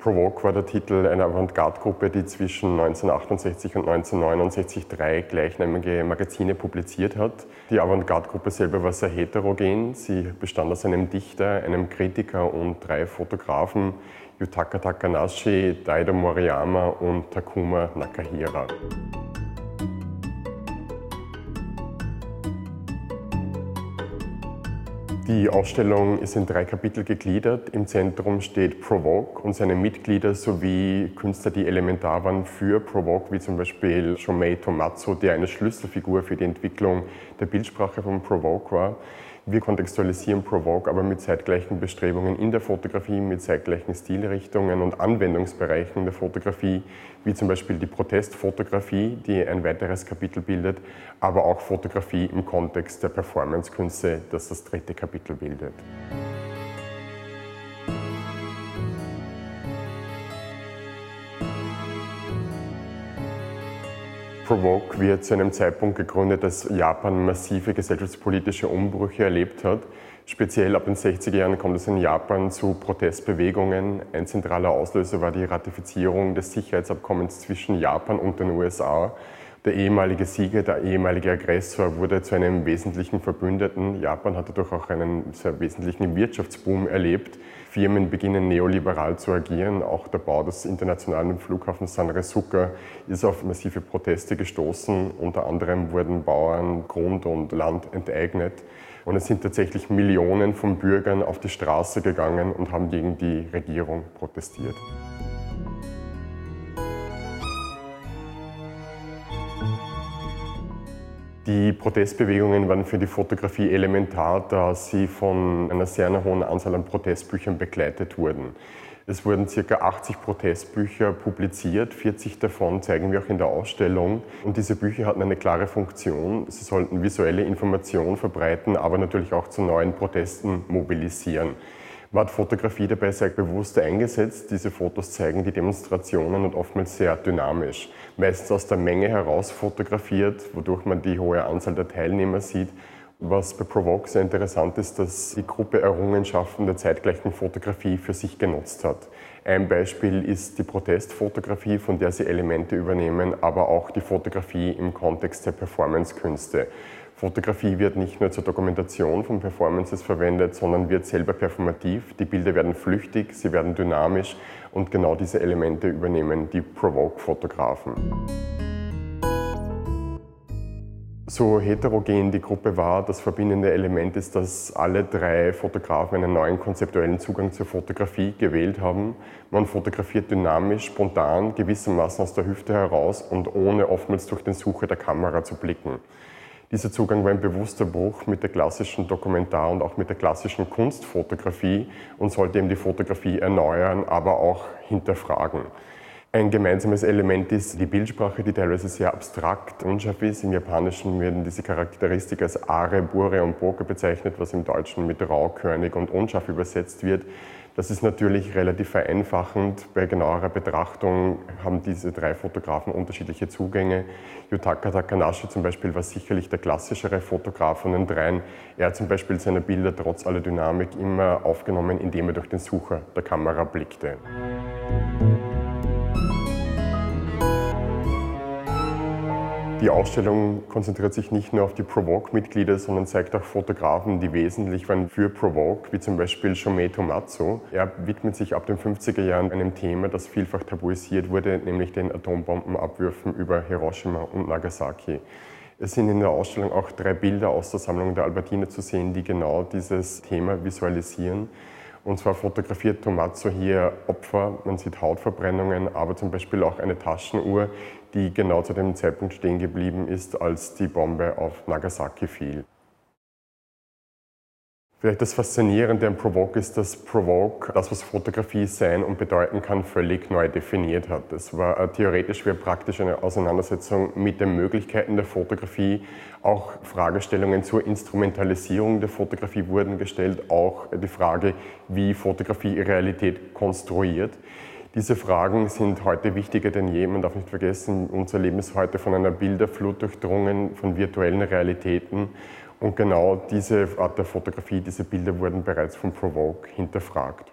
Provoke war der Titel einer Avantgarde-Gruppe, die zwischen 1968 und 1969 drei gleichnamige Magazine publiziert hat. Die Avantgarde-Gruppe selber war sehr heterogen. Sie bestand aus einem Dichter, einem Kritiker und drei Fotografen, Yutaka Takanashi, Daido Moriyama und Takuma Nakahira. Die Ausstellung ist in drei Kapitel gegliedert. Im Zentrum steht Provoke und seine Mitglieder sowie Künstler, die elementar waren für Provoke, wie zum Beispiel Shomei Tomatsu, der eine Schlüsselfigur für die Entwicklung der Bildsprache von Provoke war. Wir kontextualisieren Provoke aber mit zeitgleichen Bestrebungen in der Fotografie, mit zeitgleichen Stilrichtungen und Anwendungsbereichen der Fotografie, wie zum Beispiel die Protestfotografie, die ein weiteres Kapitel bildet, aber auch Fotografie im Kontext der Performancekünste, das das dritte Kapitel bildet. Provoke wird zu einem Zeitpunkt gegründet, als Japan massive gesellschaftspolitische Umbrüche erlebt hat. Speziell ab den 60er Jahren kommt es in Japan zu Protestbewegungen. Ein zentraler Auslöser war die Ratifizierung des Sicherheitsabkommens zwischen Japan und den USA. Der ehemalige Sieger, der ehemalige Aggressor wurde zu einem wesentlichen Verbündeten. Japan hat dadurch auch einen sehr wesentlichen Wirtschaftsboom erlebt. Firmen beginnen neoliberal zu agieren. Auch der Bau des internationalen Flughafens Sanresuka ist auf massive Proteste gestoßen. Unter anderem wurden Bauern Grund und Land enteignet. Und es sind tatsächlich Millionen von Bürgern auf die Straße gegangen und haben gegen die Regierung protestiert. Die Protestbewegungen waren für die Fotografie elementar, da sie von einer sehr hohen Anzahl an Protestbüchern begleitet wurden. Es wurden ca. 80 Protestbücher publiziert, 40 davon zeigen wir auch in der Ausstellung. Und diese Bücher hatten eine klare Funktion. Sie sollten visuelle Informationen verbreiten, aber natürlich auch zu neuen Protesten mobilisieren. Hat Fotografie dabei sehr bewusst eingesetzt. Diese Fotos zeigen die Demonstrationen und oftmals sehr dynamisch. Meistens aus der Menge heraus fotografiert, wodurch man die hohe Anzahl der Teilnehmer sieht. Was bei Provoke sehr interessant ist, dass die Gruppe Errungenschaften der zeitgleichen Fotografie für sich genutzt hat. Ein Beispiel ist die Protestfotografie, von der sie Elemente übernehmen, aber auch die Fotografie im Kontext der Performancekünste. Fotografie wird nicht nur zur Dokumentation von Performances verwendet, sondern wird selber performativ. Die Bilder werden flüchtig, sie werden dynamisch und genau diese Elemente übernehmen die Provoke-Fotografen. So heterogen die Gruppe war, das verbindende Element ist, dass alle drei Fotografen einen neuen konzeptuellen Zugang zur Fotografie gewählt haben. Man fotografiert dynamisch, spontan, gewissermaßen aus der Hüfte heraus und ohne oftmals durch den Sucher der Kamera zu blicken. Dieser Zugang war ein bewusster Bruch mit der klassischen Dokumentar- und auch mit der klassischen Kunstfotografie und sollte eben die Fotografie erneuern, aber auch hinterfragen. Ein gemeinsames Element ist die Bildsprache, die teilweise sehr abstrakt, unscharf ist. Im Japanischen werden diese Charakteristik als Are, Bure und Boke bezeichnet, was im Deutschen mit rau, körnig und unscharf übersetzt wird. Das ist natürlich relativ vereinfachend. Bei genauerer Betrachtung haben diese drei Fotografen unterschiedliche Zugänge. Yutaka Takanashi zum Beispiel war sicherlich der klassischere Fotograf von den dreien. Er hat zum Beispiel seine Bilder trotz aller Dynamik immer aufgenommen, indem er durch den Sucher der Kamera blickte. Die Ausstellung konzentriert sich nicht nur auf die Provoke-Mitglieder, sondern zeigt auch Fotografen, die wesentlich waren für Provoke, wie zum Beispiel Shomei Tomatsu. Er widmet sich ab den 50er Jahren einem Thema, das vielfach tabuisiert wurde, nämlich den Atombombenabwürfen über Hiroshima und Nagasaki. Es sind in der Ausstellung auch drei Bilder aus der Sammlung der Albertine zu sehen, die genau dieses Thema visualisieren. Und zwar fotografiert Tomazzo hier Opfer, man sieht Hautverbrennungen, aber zum Beispiel auch eine Taschenuhr, die genau zu dem Zeitpunkt stehen geblieben ist, als die Bombe auf Nagasaki fiel. Vielleicht das Faszinierende an Provoke ist, dass Provoke das, was Fotografie sein und bedeuten kann, völlig neu definiert hat. Es war theoretisch wie praktisch eine Auseinandersetzung mit den Möglichkeiten der Fotografie. Auch Fragestellungen zur Instrumentalisierung der Fotografie wurden gestellt, auch die Frage, wie Fotografie Realität konstruiert. Diese Fragen sind heute wichtiger denn je. Man darf nicht vergessen, unser Leben ist heute von einer Bilderflut durchdrungen, von virtuellen Realitäten. Und genau diese Art der Fotografie, diese Bilder wurden bereits von Provoke hinterfragt.